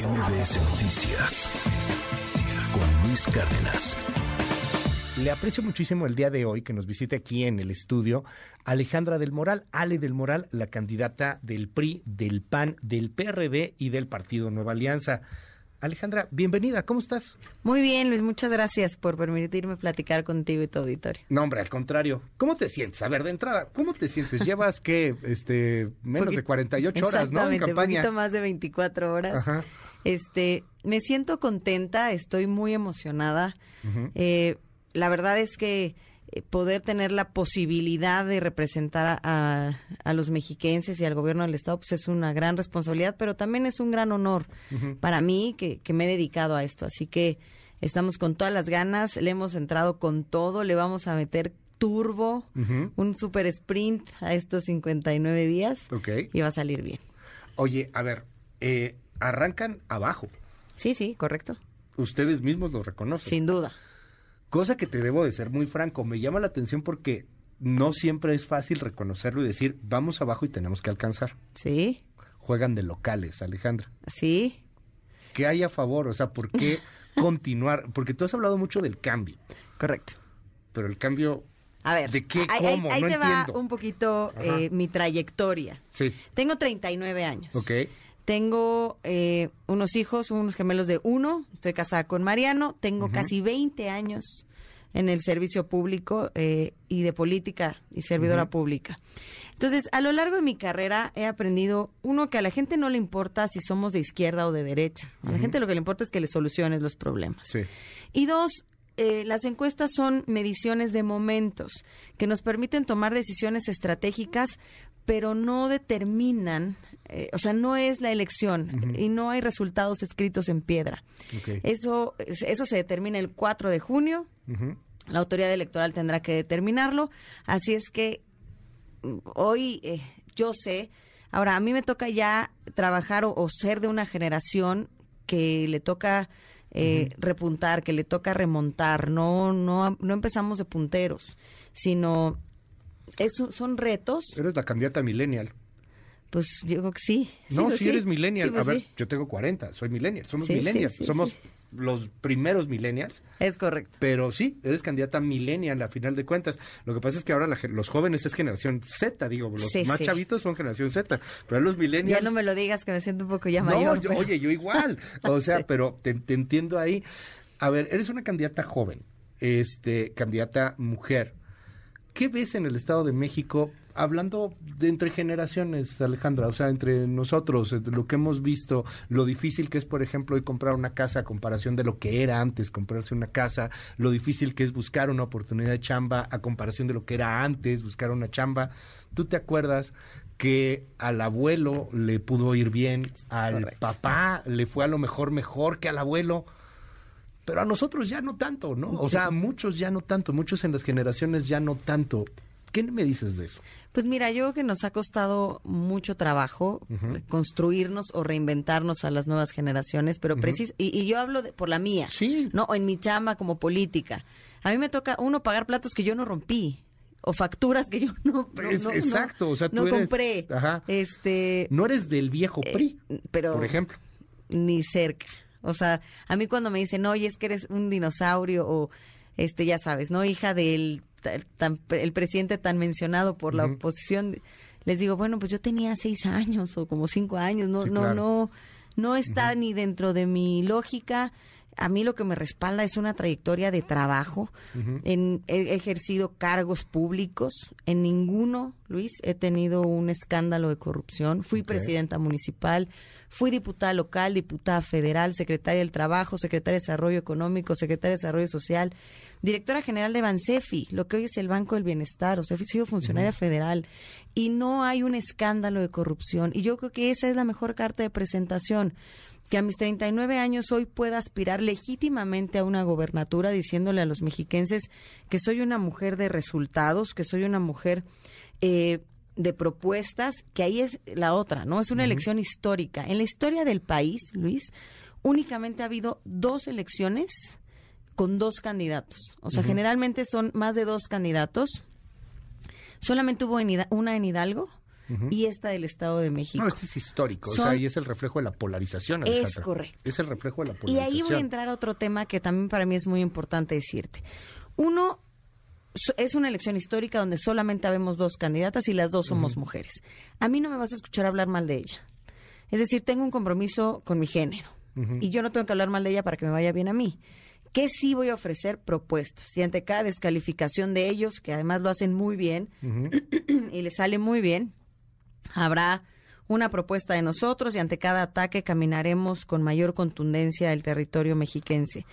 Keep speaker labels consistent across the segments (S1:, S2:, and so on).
S1: MBS Noticias con Luis Cárdenas.
S2: Le aprecio muchísimo el día de hoy que nos visite aquí en el estudio Alejandra del Moral, Ale del Moral, la candidata del PRI, del PAN, del PRD y del Partido Nueva Alianza. Alejandra, bienvenida, ¿cómo estás?
S3: Muy bien, Luis, muchas gracias por permitirme platicar contigo y tu auditorio.
S2: No, hombre, al contrario. ¿Cómo te sientes? A ver, de entrada, ¿cómo te sientes? Llevas, ¿qué? Este, menos de 48 horas, ¿no? En
S3: campaña. un poquito más de 24 horas. Ajá. Este, me siento contenta, estoy muy emocionada. eh, la verdad es que eh, poder tener la posibilidad de representar a, los mexiquenses y al gobierno del Estado, pues es una gran responsabilidad, pero también es un gran honor para mí que, me he dedicado a esto. Así que estamos con todas las ganas, le hemos entrado con todo, le vamos a meter turbo, un super sprint a estos 59 días y va a salir bien.
S2: Oye, a ver, eh, arrancan abajo.
S3: Sí, sí, correcto.
S2: Ustedes mismos lo reconocen.
S3: Sin duda.
S2: Cosa que te debo de ser muy franco, me llama la atención porque no siempre es fácil reconocerlo y decir, vamos abajo y tenemos que alcanzar.
S3: Sí.
S2: Juegan de locales, Alejandra.
S3: Sí.
S2: ¿Qué hay a favor? O sea, ¿por qué continuar? Porque tú has hablado mucho del cambio.
S3: Correcto.
S2: Pero el cambio
S3: a ver,
S2: ¿De qué? ¿Cómo?
S3: Ahí, te va un poquito eh, mi trayectoria.
S2: Sí.
S3: Tengo 39 años.
S2: Ok.
S3: Tengo eh, unos hijos, unos gemelos de uno. Estoy casada con Mariano. Tengo casi 20 años en el servicio público eh, y de política y servidora pública. Entonces, a lo largo de mi carrera he aprendido, uno, que a la gente no le importa si somos de izquierda o de derecha. A la gente lo que le importa es que le soluciones los problemas.
S2: Sí.
S3: Y dos, eh, las encuestas son mediciones de momentos que nos permiten tomar decisiones estratégicas pero no determinan, eh, o sea, no es la elección y no hay resultados escritos en piedra. Eso, eso se determina el 4 de junio. La autoridad electoral tendrá que determinarlo. Así es que mm, hoy eh, yo sé, ahora a mí me toca ya trabajar o, ser de una generación que le toca eh, repuntar, que le toca remontar. No, no, no empezamos de punteros, sino son retos.
S2: Eres la candidata millennial.
S3: Pues yo creo que sí.
S2: No, si eres millennial. Pues a ver, yo tengo 40, soy millennial. Somos millennials. Somos los primeros millennials.
S3: Es correcto.
S2: Pero sí, eres candidata millennial a final de cuentas. Lo que pasa es que ahora los jóvenes es generación Z, digo, los más chavitos son generación Z, pero los millennials...
S3: Ya no me lo digas que me siento un poco ya mayor.
S2: No, oye, yo igual. O sea, pero te, te, entiendo ahí. A ver, eres una candidata joven, este, candidata mujer. ¿Qué ves en el Estado de México, hablando de entre generaciones, Alejandra? O sea, entre nosotros, lo que hemos visto, lo difícil que es, por ejemplo, hoy comprar una casa a comparación de lo que era antes comprarse una casa, lo difícil que es buscar una oportunidad de chamba a comparación de lo que era antes buscar una chamba. ¿Tú te acuerdas que al abuelo le pudo ir bien, al papá le fue a lo mejor mejor que al abuelo? Pero a nosotros ya no tanto, ¿no? O sea, a muchos ya no tanto, muchos en las generaciones ya no tanto. ¿Qué me dices de eso?
S3: Pues mira, yo creo que nos ha costado mucho trabajo construirnos o reinventarnos a las nuevas generaciones, pero precis y, yo hablo por la mía,
S2: sí.
S3: no, o en mi chamba como política. A mí me toca uno pagar platos que yo no rompí o facturas que yo no, no,
S2: exacto, o sea, tú
S3: no compré.
S2: Ajá.
S3: Este,
S2: no eres del viejo PRI, eh, pero por ejemplo,
S3: ni cerca. O sea, a mí cuando me dicen, oye, es que eres un dinosaurio o, este, ya sabes, ¿no? Hija del el presidente tan mencionado por la oposición, les digo, bueno, pues yo tenía seis años o como cinco años, no, no, no, no está ni dentro de mi lógica a mí lo que me respalda es una trayectoria de trabajo. en, he ejercido cargos públicos. En ninguno, Luis, he tenido un escándalo de corrupción. Fui presidenta municipal, fui diputada local, diputada federal, secretaria del Trabajo, secretaria de Desarrollo Económico, secretaria de Desarrollo Social, directora general de Bansefi, lo que hoy es el Banco del Bienestar. O sea, he sido funcionaria federal y no hay un escándalo de corrupción. Y yo creo que esa es la mejor carta de presentación que a mis 39 años hoy pueda aspirar legítimamente a una gobernatura diciéndole a los mexiquenses que soy una mujer de resultados, que soy una mujer eh, de propuestas, que ahí es la otra, ¿no? Es una elección histórica. En la historia del país, Luis, únicamente ha habido dos elecciones con dos candidatos. O sea, generalmente son más de dos candidatos. Solamente hubo una en Hidalgo y esta del Estado de México.
S2: No, este es histórico, o sea, y es el reflejo de la polarización.
S3: Es correcto.
S2: Es el reflejo de la polarización.
S3: Y ahí voy a entrar a otro tema que también para mí es muy importante decirte. Uno, es una elección histórica donde solamente habemos dos candidatas y las dos somos mujeres. A mí no me vas a escuchar hablar mal de ella. Es decir, tengo un compromiso con mi género y yo no tengo que hablar mal de ella para que me vaya bien a mí. ¿Qué sí voy a ofrecer? Propuestas. Y ante cada descalificación de ellos, que además lo hacen muy bien y les sale muy bien, habrá una propuesta de nosotros y ante cada ataque caminaremos con mayor contundencia el territorio mexiquense.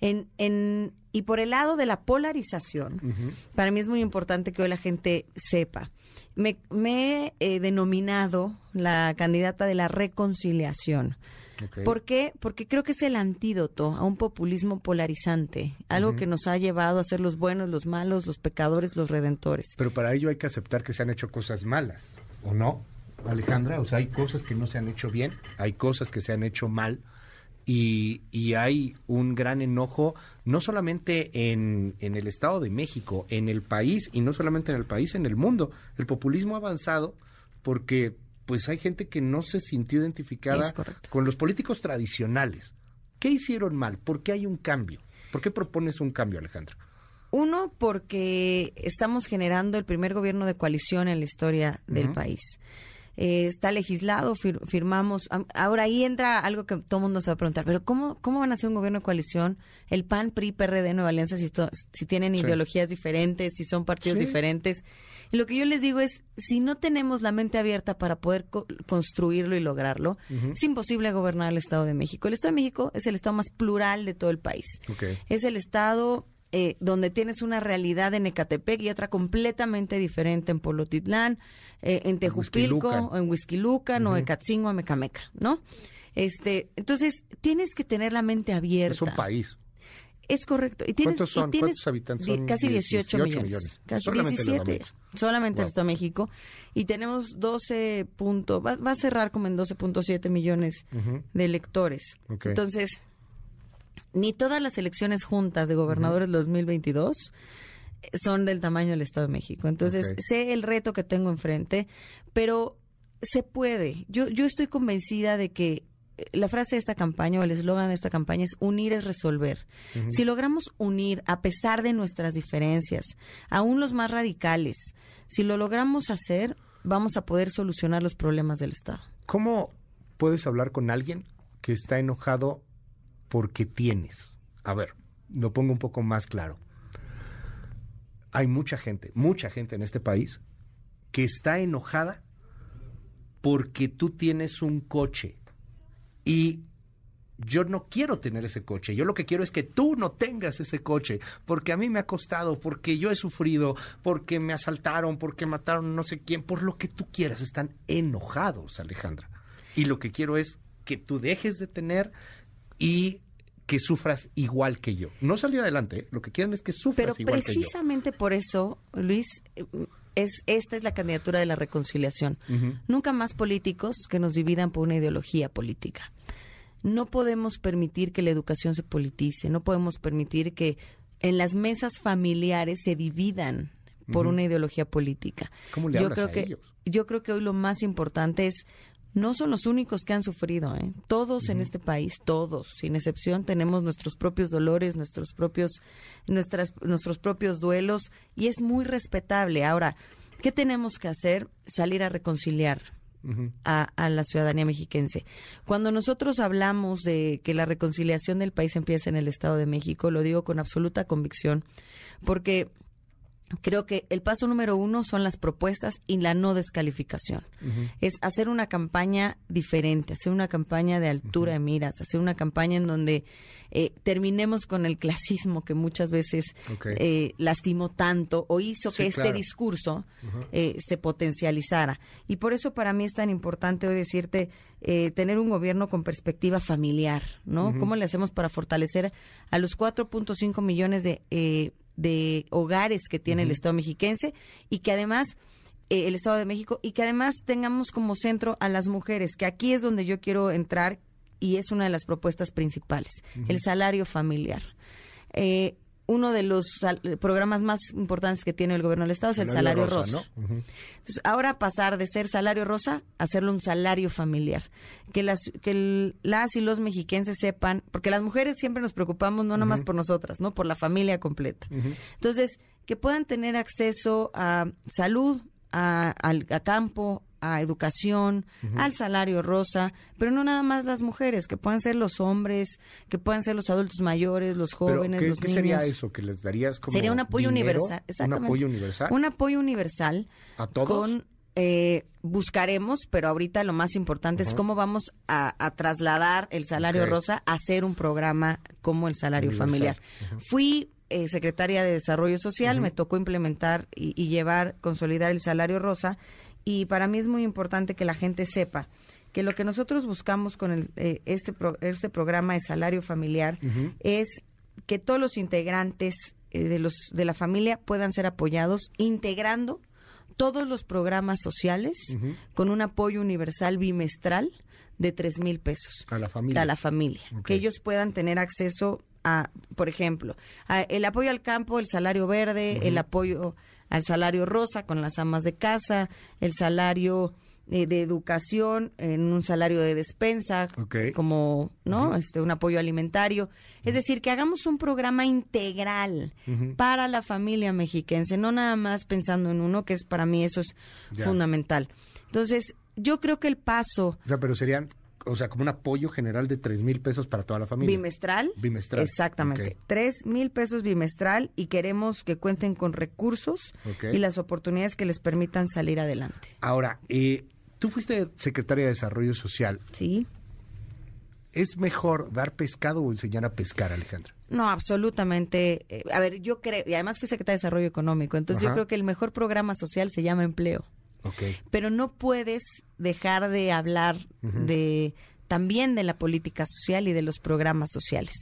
S3: En, en, y por el lado de la polarización, para mí es muy importante que hoy la gente sepa. Me, he eh, denominado la candidata de la reconciliación. ¿Por qué? Porque creo que es el antídoto a un populismo polarizante, algo que nos ha llevado a ser los buenos, los malos, los pecadores, los redentores.
S2: Pero para ello hay que aceptar que se han hecho cosas malas, ¿o no? Alejandra, o sea, hay cosas que no se han hecho bien, hay cosas que se han hecho mal y, y hay un gran enojo no solamente en, en, el Estado de México, en el país y no solamente en el país, en el mundo. El populismo ha avanzado porque pues hay gente que no se sintió identificada con los políticos tradicionales. ¿Qué hicieron mal? ¿Por qué hay un cambio? ¿Por qué propones un cambio, Alejandra?
S3: Uno, porque estamos generando el primer gobierno de coalición en la historia del país. Eh, está legislado, firmamos. Ahora ahí entra algo que todo el mundo se va a preguntar, pero ¿cómo, cómo van a hacer un gobierno de coalición? El PAN, PRI, PRD, Nueva Alianza, si, si tienen ideologías diferentes, si son partidos diferentes. Y lo que yo les digo es, si no tenemos la mente abierta para poder construirlo y lograrlo, es imposible gobernar el Estado de México. El Estado de México es el Estado más plural de todo el país. Es el Estado eh, donde tienes una realidad en Ecatepec y otra completamente diferente en Polotitlán, eh, en Tejupilco, en Huizquilucan, o en Catzingo, o Mecameca, ¿no? Este, entonces, tienes que tener la mente abierta.
S2: Es un país.
S3: Es correcto. Y tienes,
S2: ¿Cuántos son? ¿Cuántos habitantes son?
S3: Casi 18, millones. Casi solamente 17. Solamente Estado de México. Y tenemos 12 puntos, va, a cerrar como en 12.7 millones de electores. Entonces, ni todas las elecciones juntas de gobernadores del 2022 son del tamaño del Estado de México. Entonces, sé el reto que tengo enfrente, pero se puede. Yo, yo estoy convencida de que la frase de esta campaña o el eslogan de esta campaña es unir es resolver. Si logramos unir a pesar de nuestras diferencias, aún los más radicales, si lo logramos hacer, vamos a poder solucionar los problemas del Estado.
S2: ¿Cómo puedes hablar con alguien que está enojado porque tienes? A ver, lo pongo un poco más claro. Hay mucha gente, mucha gente en este país que está enojada porque tú tienes un coche y yo no quiero tener ese coche. Yo lo que quiero es que tú no tengas ese coche, porque a mí me ha costado, porque yo he sufrido, porque me asaltaron, porque mataron no sé quién, por lo que tú quieras. Están enojados, Alejandra. Y lo que quiero es que tú dejes de tener y que sufras igual que yo. No salir adelante, ¿eh? lo que quieren es que sufras igual
S3: que yo. Pero precisamente por eso, Luis, es esta es la candidatura de la reconciliación. Nunca más políticos que nos dividan por una ideología política. No podemos permitir que la educación se politice, no podemos permitir que en las mesas familiares se dividan por una ideología política.
S2: ¿Cómo le yo creo a
S3: que
S2: ellos?
S3: yo creo que hoy lo más importante es no son los únicos que han sufrido, ¿eh? Todos en este país, todos, sin excepción, tenemos nuestros propios dolores, nuestros propios, nuestras, nuestros propios duelos y es muy respetable. Ahora, ¿qué tenemos que hacer? Salir a reconciliar. a, a, la ciudadanía mexiquense. Cuando nosotros hablamos de que la reconciliación del país empieza en el Estado de México, lo digo con absoluta convicción, porque Creo que el paso número uno son las propuestas y la no descalificación. Es hacer una campaña diferente, hacer una campaña de altura de miras, hacer una campaña en donde eh, terminemos con el clasismo que muchas veces eh, lastimó tanto o hizo que este discurso eh, se potencializara. Y por eso para mí es tan importante hoy decirte tener un gobierno con perspectiva familiar, ¿no? ¿Cómo le hacemos para fortalecer a los 4.5 millones de de hogares que tiene el Estado mexiquense y que además eh, el Estado de México y que además tengamos como centro a las mujeres, que aquí es donde yo quiero entrar y es una de las propuestas principales, el salario familiar. Eh, uno de los programas más importantes que tiene el gobierno del Estado es el salario, rosa. Entonces, ahora pasar de ser salario rosa a hacerlo un salario familiar. Que las, que las y los mexiquenses sepan, porque las mujeres siempre nos preocupamos no nomás por nosotras, ¿no? Por la familia completa. Entonces, que puedan tener acceso a salud, a, a campo, a educación, al salario rosa, pero no nada más las mujeres, que puedan ser los hombres, que puedan ser los adultos mayores, los jóvenes,
S2: ¿qué,
S3: los
S2: ¿qué sería eso que les darías como
S3: Sería un apoyo universal,
S2: exactamente. Un apoyo universal.
S3: Un apoyo universal.
S2: ¿A todos?
S3: Con, eh, buscaremos, pero ahorita lo más importante es cómo vamos a, trasladar el salario rosa a ser un programa como el salario familiar. Fui eh, secretaria de Desarrollo Social, me tocó implementar y, y, llevar, consolidar el salario rosa y para mí es muy importante que la gente sepa que lo que nosotros buscamos con el, eh, este, este programa de salario familiar es que todos los integrantes eh, de, los, de la familia puedan ser apoyados integrando todos los programas sociales con un apoyo universal bimestral de tres mil pesos.
S2: A la familia.
S3: A la familia. Que ellos puedan tener acceso a, por ejemplo, el apoyo al campo, el salario verde, el apoyo al salario rosa con las amas de casa, el salario eh, de educación en un salario de despensa, como no este un apoyo alimentario. Es decir, que hagamos un programa integral para la familia mexiquense, no nada más pensando en uno, que es para mí eso es fundamental. Entonces, yo creo que el paso...
S2: O sea, pero serían o sea, como un apoyo general de tres mil pesos para toda la familia.
S3: Bimestral.
S2: Bimestral.
S3: Exactamente. Tres mil pesos bimestral y queremos que cuenten con recursos y las oportunidades que les permitan salir adelante.
S2: Ahora, eh, tú fuiste secretaria de Desarrollo Social.
S3: Sí.
S2: ¿Es mejor dar pescado o enseñar a pescar, Alejandra?
S3: No, absolutamente. Eh, a ver, yo creo, y además fui secretaria de Desarrollo Económico, entonces yo creo que el mejor programa social se llama empleo. Pero no puedes dejar de hablar de también de la política social y de los programas sociales.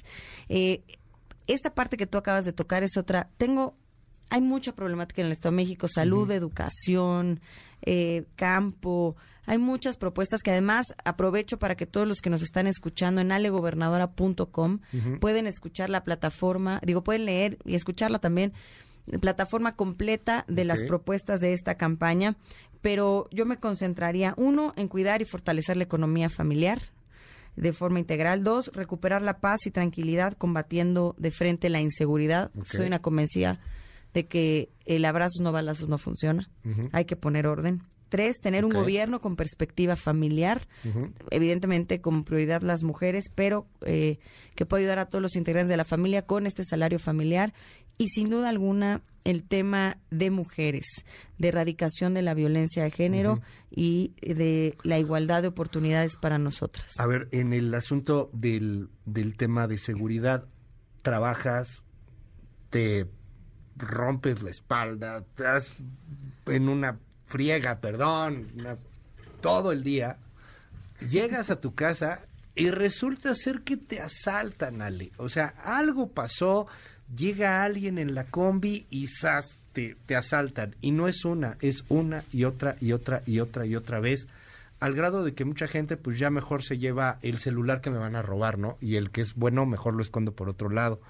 S3: Eh, esta parte que tú acabas de tocar es otra. Tengo, hay mucha problemática en el Estado de México, salud, educación, eh, campo. Hay muchas propuestas que además aprovecho para que todos los que nos están escuchando en alegobernadora.com pueden escuchar la plataforma, digo, pueden leer y escucharla también plataforma completa de las propuestas de esta campaña pero yo me concentraría, uno, en cuidar y fortalecer la economía familiar de forma integral. Dos, recuperar la paz y tranquilidad combatiendo de frente la inseguridad. Soy una convencida de que el abrazos no balazos no funciona. Hay que poner orden. Tres, tener un gobierno con perspectiva familiar, evidentemente como prioridad las mujeres, pero eh, que pueda ayudar a todos los integrantes de la familia con este salario familiar y sin duda alguna el tema de mujeres, de erradicación de la violencia de género y de la igualdad de oportunidades para nosotras.
S2: A ver, en el asunto del, del tema de seguridad, trabajas, te rompes la espalda, estás en una friega, perdón, todo el día, llegas a tu casa y resulta ser que te asaltan, Ale. O sea, algo pasó, llega alguien en la combi y ¡zas! Te, te asaltan. Y no es una, es una y otra y otra y otra y otra vez. Al grado de que mucha gente pues ya mejor se lleva el celular que me van a robar, ¿no? Y el que es bueno mejor lo escondo por otro lado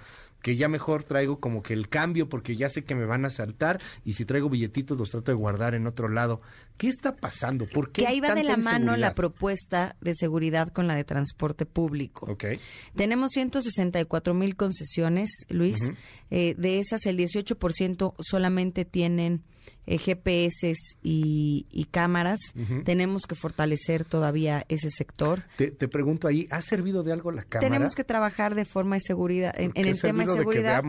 S2: que ya mejor traigo como que el cambio porque ya sé que me van a saltar y si traigo billetitos los trato de guardar en otro lado. ¿Qué está pasando? ¿Por qué?
S3: Que ahí va de la mano la propuesta de seguridad con la de transporte público.
S2: Okay.
S3: Tenemos 164 mil concesiones, Luis. Eh, de esas, el 18% solamente tienen eh, GPS y, cámaras. Tenemos que fortalecer todavía ese sector.
S2: Te, pregunto ahí, ¿ha servido de algo la cámara?
S3: Tenemos que trabajar de forma de seguridad, en, el tema de seguridad,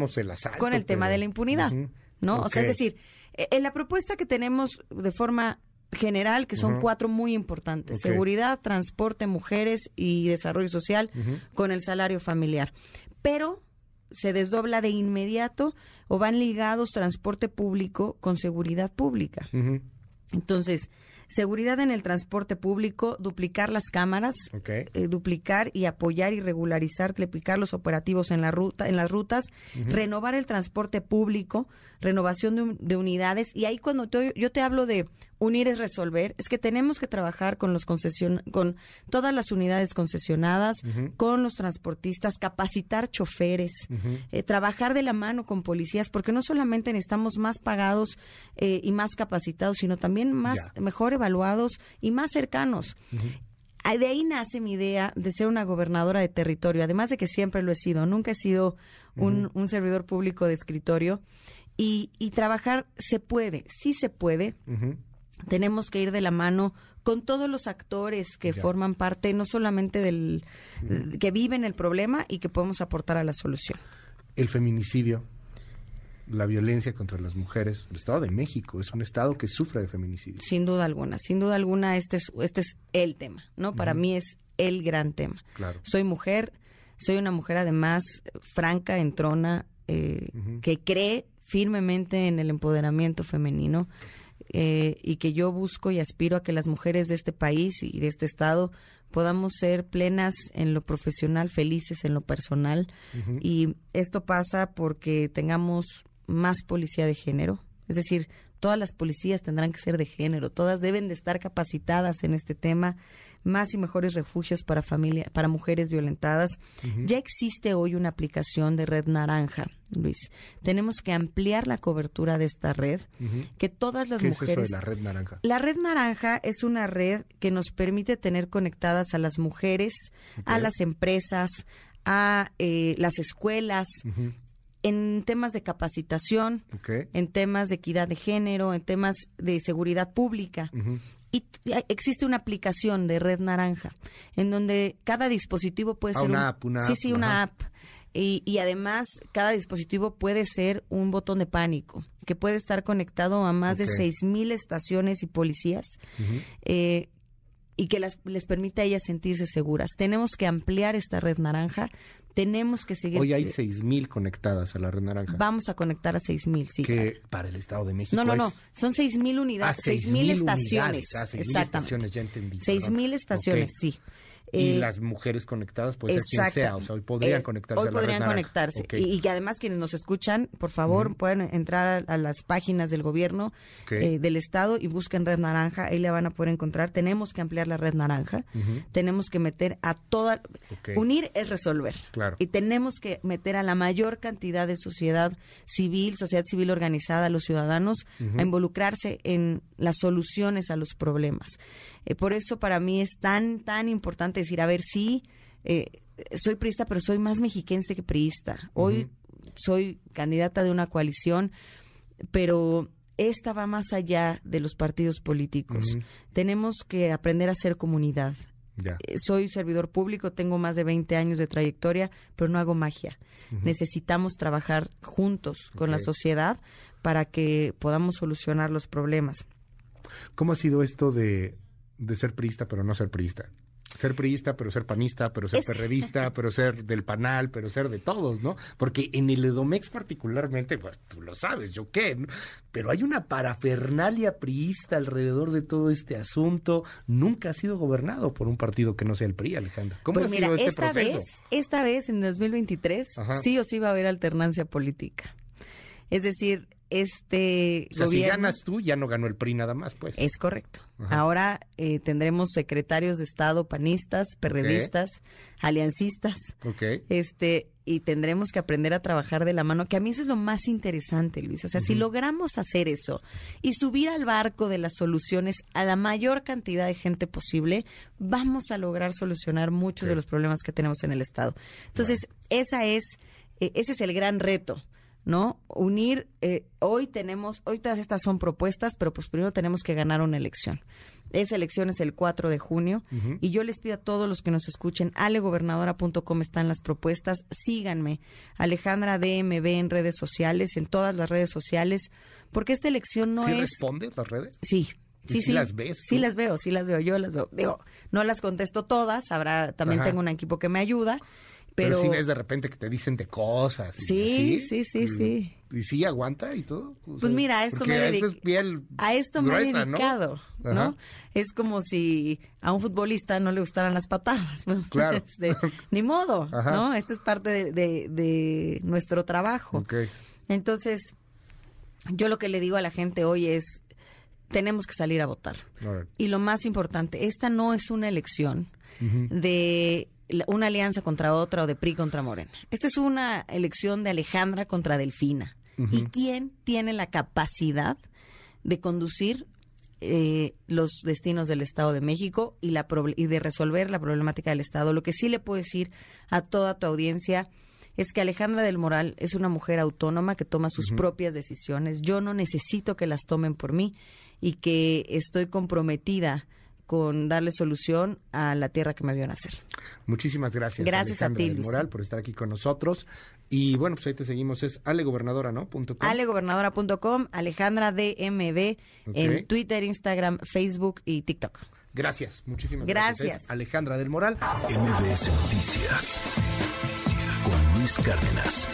S3: con el tema de la impunidad, ¿no? O sea, es decir, eh, en la propuesta que tenemos de forma general, que son cuatro muy importantes. Seguridad, transporte, mujeres y desarrollo social con el salario familiar. Pero se desdobla de inmediato o van ligados transporte público con seguridad pública. Entonces, seguridad en el transporte público, duplicar las cámaras, eh, duplicar y apoyar y regularizar, triplicar los operativos en la ruta, en las rutas, renovar el transporte público, renovación de, unidades. Y ahí cuando yo te hablo de unir es resolver, es que tenemos que trabajar con los concesión, con todas las unidades concesionadas, con los transportistas, capacitar choferes, eh, trabajar de la mano con policías, porque no solamente necesitamos más pagados eh, y más capacitados, sino también más mejor evaluados y más cercanos. De ahí nace mi idea de ser una gobernadora de territorio, además de que siempre lo he sido, nunca he sido un, servidor público de escritorio. Y, trabajar se puede, sí se puede. Tenemos que ir de la mano con todos los actores que forman parte, no solamente del que viven el problema y que podemos aportar a la solución.
S2: El feminicidio, la violencia contra las mujeres. El Estado de México es un estado que sufre de feminicidio.
S3: Sin duda alguna, sin duda alguna este es, este es el tema, ¿no? Para mí es el gran tema.
S2: Claro.
S3: Soy mujer, soy una mujer además franca, entrona, eh, que cree firmemente en el empoderamiento femenino eh, y que yo busco y aspiro a que las mujeres de este país y de este estado podamos ser plenas en lo profesional, felices en lo personal. Y esto pasa porque tengamos más policía de género. Es decir, todas las policías tendrán que ser de género, todas deben de estar capacitadas en este tema, más y mejores refugios para familia, para mujeres violentadas. Ya existe hoy una aplicación de Red Naranja, Luis. Tenemos que ampliar la cobertura de esta red, que todas las
S2: ¿Qué
S3: mujeres.
S2: Es eso de la Red Naranja?
S3: La Red Naranja es una red que nos permite tener conectadas a las mujeres, a las empresas, a eh, las escuelas, en temas de capacitación, en temas de equidad de género, en temas de seguridad pública. Y existe una aplicación de Red Naranja, en donde cada dispositivo puede
S2: ah,
S3: ser...
S2: Una app, una
S3: sí, sí, una app. Y, además, cada dispositivo puede ser un botón de pánico, que puede estar conectado a más de de 6.000 estaciones y policías, eh, y que las, les permite a ellas sentirse seguras. Tenemos que ampliar esta red naranja tenemos que seguir.
S2: Hoy hay 6.000 conectadas a la red naranja.
S3: Vamos a conectar a 6.000, sí.
S2: Que para el Estado de México.
S3: No, no, no. Son 6.000 unidades. Ah, 6.000 estaciones.
S2: Ah, 6.000 estaciones, ya entendí.
S3: 6.000 estaciones, sí
S2: y eh, las mujeres conectadas puede ser quien sea, o sea, hoy podrían eh, conectarse.
S3: Hoy podrían conectarse. Y, que además quienes nos escuchan, por favor, pueden entrar a, las páginas del gobierno, eh, del Estado y busquen Red Naranja, ahí la van a poder encontrar. Tenemos que ampliar la Red Naranja, tenemos que meter a toda... Unir es resolver.
S2: Claro.
S3: Y tenemos que meter a la mayor cantidad de sociedad civil, sociedad civil organizada, a los ciudadanos, a involucrarse en las soluciones a los problemas. Eh, por eso para mí es tan, tan importante decir, a ver, sí, eh, soy priista, pero soy más mexiquense que priista. Hoy soy candidata de una coalición, pero esta va más allá de los partidos políticos. Tenemos que aprender a ser comunidad. Eh, soy servidor público, tengo más de 20 años de trayectoria, pero no hago magia. Necesitamos trabajar juntos con la sociedad para que podamos solucionar los problemas.
S2: ¿Cómo ha sido esto de de ser priista, pero no ser priista. Ser priista, pero ser panista, pero ser perredista, pero ser del panal, pero ser de todos, ¿no? Porque en el Edomex particularmente, pues tú lo sabes, yo qué, pero hay una parafernalia priista alrededor de todo este asunto. Nunca ha sido gobernado por un partido que no sea el PRI, Alejandra. ¿Cómo
S3: pues
S2: ha sido este
S3: esta
S2: proceso?
S3: Vez, esta vez, en 2023, sí o sí va a haber alternancia política. Es decir, este
S2: o sea, si ganas tú, ya no ganó el PRI nada más, pues.
S3: Es correcto. Ahora eh, tendremos secretarios de Estado panistas, perredistas, aliancistas. Este, y tendremos que aprender a trabajar de la mano, que a mí eso es lo más interesante, Luis. O sea, si logramos hacer eso y subir al barco de las soluciones a la mayor cantidad de gente posible, vamos a lograr solucionar muchos de los problemas que tenemos en el Estado. Entonces, esa es, eh, ese es el gran reto. ¿No? Unir, eh, hoy tenemos, hoy todas estas son propuestas, pero pues primero tenemos que ganar una elección. Esa elección es el 4 de junio y yo les pido a todos los que nos escuchen, alegobernadora.com están las propuestas, síganme, Alejandra DMB en redes sociales, en todas las redes sociales, porque esta elección no
S2: ¿Sí
S3: es...
S2: responde las redes?
S3: Sí, Sí, sí,
S2: las ves?
S3: Sí las veo, sí las veo, yo las veo. Digo, no las contesto todas, habrá, también tengo un equipo que me ayuda, pero,
S2: si ves de repente que te dicen de cosas.
S3: sí, sí, sí, sí.
S2: ¿Y sí aguanta y todo?
S3: pues mira, a esto me, he a esto me he dedicado, ¿no? Es como si a un futbolista no le gustaran las patadas. Pues,
S2: claro.
S3: Este, ni modo, ¿no? Esto es parte de, de, nuestro trabajo. Entonces, yo lo que le digo a la gente hoy es, tenemos que salir a votar. Y lo más importante, esta no es una elección de una alianza contra otra o de PRI contra Morena. Esta es una elección de Alejandra contra Delfina. ¿Y quién tiene la capacidad de conducir eh, los destinos del Estado de México y, la y de resolver la problemática del Estado? Lo que sí le puedo decir a toda tu audiencia es que Alejandra del Moral es una mujer autónoma que toma sus propias decisiones. Yo no necesito que las tomen por mí y que estoy comprometida con darle solución a la tierra que me vio nacer.
S2: Muchísimas gracias.
S3: Gracias a
S2: Alejandra
S3: ti,
S2: del
S3: Luis.
S2: Moral, por estar aquí con nosotros. Y bueno, pues ahí te seguimos. Es alegobernadora, ¿no? Punto com.
S3: alegobernadora.com, Alejandra DMB
S2: Ok.
S3: en Twitter, Instagram, Facebook y TikTok.
S2: Gracias, muchísimas gracias.
S3: Gracias.
S2: Es Alejandra del Moral.
S1: MBS Noticias con Luis Cárdenas.